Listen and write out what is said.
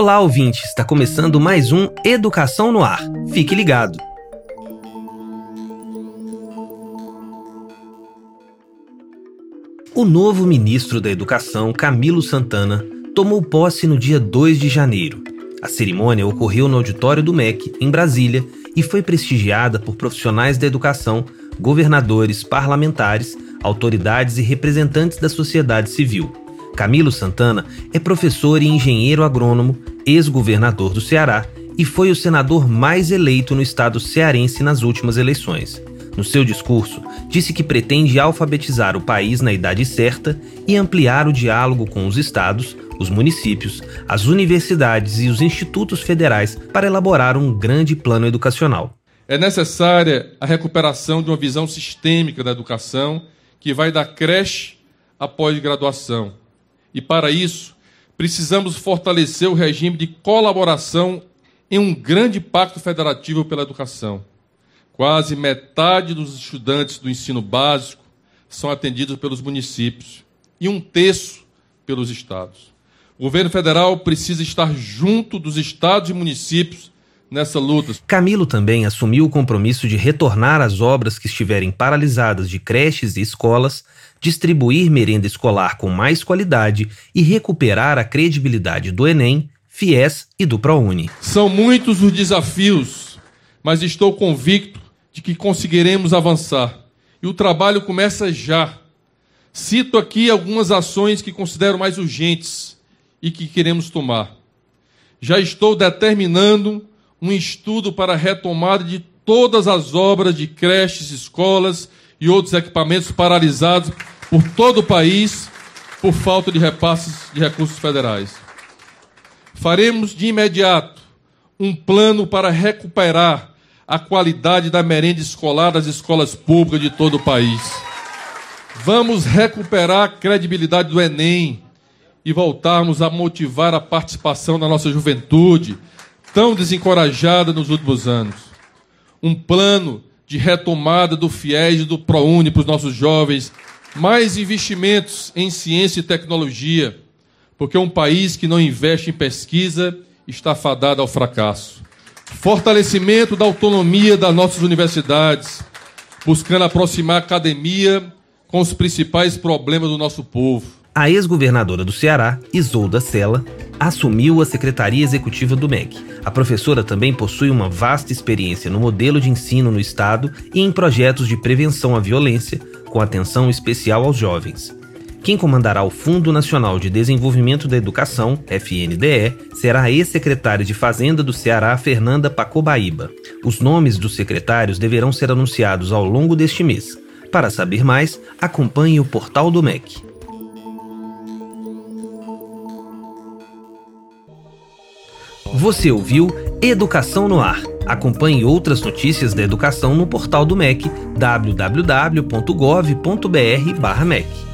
Olá, ouvinte! Está começando mais um Educação no Ar. Fique ligado! O novo ministro da Educação, Camilo Santana, tomou posse no dia 2 de janeiro. A cerimônia ocorreu no auditório do MEC, em Brasília, e foi prestigiada por profissionais da educação, governadores, parlamentares, autoridades e representantes da sociedade civil. Camilo Santana é professor e engenheiro agrônomo, ex-governador do Ceará e foi o senador mais eleito no estado cearense nas últimas eleições. No seu discurso, disse que pretende alfabetizar o país na idade certa e ampliar o diálogo com os estados, os municípios, as universidades e os institutos federais para elaborar um grande plano educacional. É necessária a recuperação de uma visão sistêmica da educação que vai da creche à pós-graduação e para isso, precisamos fortalecer o regime de colaboração em um grande pacto federativo pela educação. Quase metade dos estudantes do ensino básico são atendidos pelos municípios e um terço pelos estados. O governo federal precisa estar junto dos estados e municípios nessa luta. Camilo também assumiu o compromisso de retornar as obras que estiverem paralisadas de creches e escolas, distribuir merenda escolar com mais qualidade e recuperar a credibilidade do Enem, FIES e do ProUni. São muitos os desafios, mas estou convicto de que conseguiremos avançar. E o trabalho começa já. Cito aqui algumas ações que considero mais urgentes e que queremos tomar. Já estou determinando um estudo para a retomada de todas as obras de creches, escolas e outros equipamentos paralisados por todo o país por falta de repasses de recursos federais. Faremos de imediato um plano para recuperar a qualidade da merenda escolar das escolas públicas de todo o país. Vamos recuperar a credibilidade do Enem e voltarmos a motivar a participação da nossa juventude, tão desencorajada nos últimos anos. Um plano de retomada do FIES e do ProUni para os nossos jovens, mais investimentos em ciência e tecnologia, porque um país que não investe em pesquisa está fadado ao fracasso. Fortalecimento da autonomia das nossas universidades, buscando aproximar a academia com os principais problemas do nosso povo a ex-governadora do Ceará, Isolda Sela, assumiu a secretaria executiva do MEC. A professora também possui uma vasta experiência no modelo de ensino no estado e em projetos de prevenção à violência, com atenção especial aos jovens. Quem comandará o Fundo Nacional de Desenvolvimento da Educação, FNDE, será a ex-secretária de Fazenda do Ceará, Fernanda Pacobaíba. Os nomes dos secretários deverão ser anunciados ao longo deste mês. Para saber mais, acompanhe o portal do MEC. Você ouviu Educação no Ar. Acompanhe outras notícias da educação no portal do MEC, www.gov.br/mec.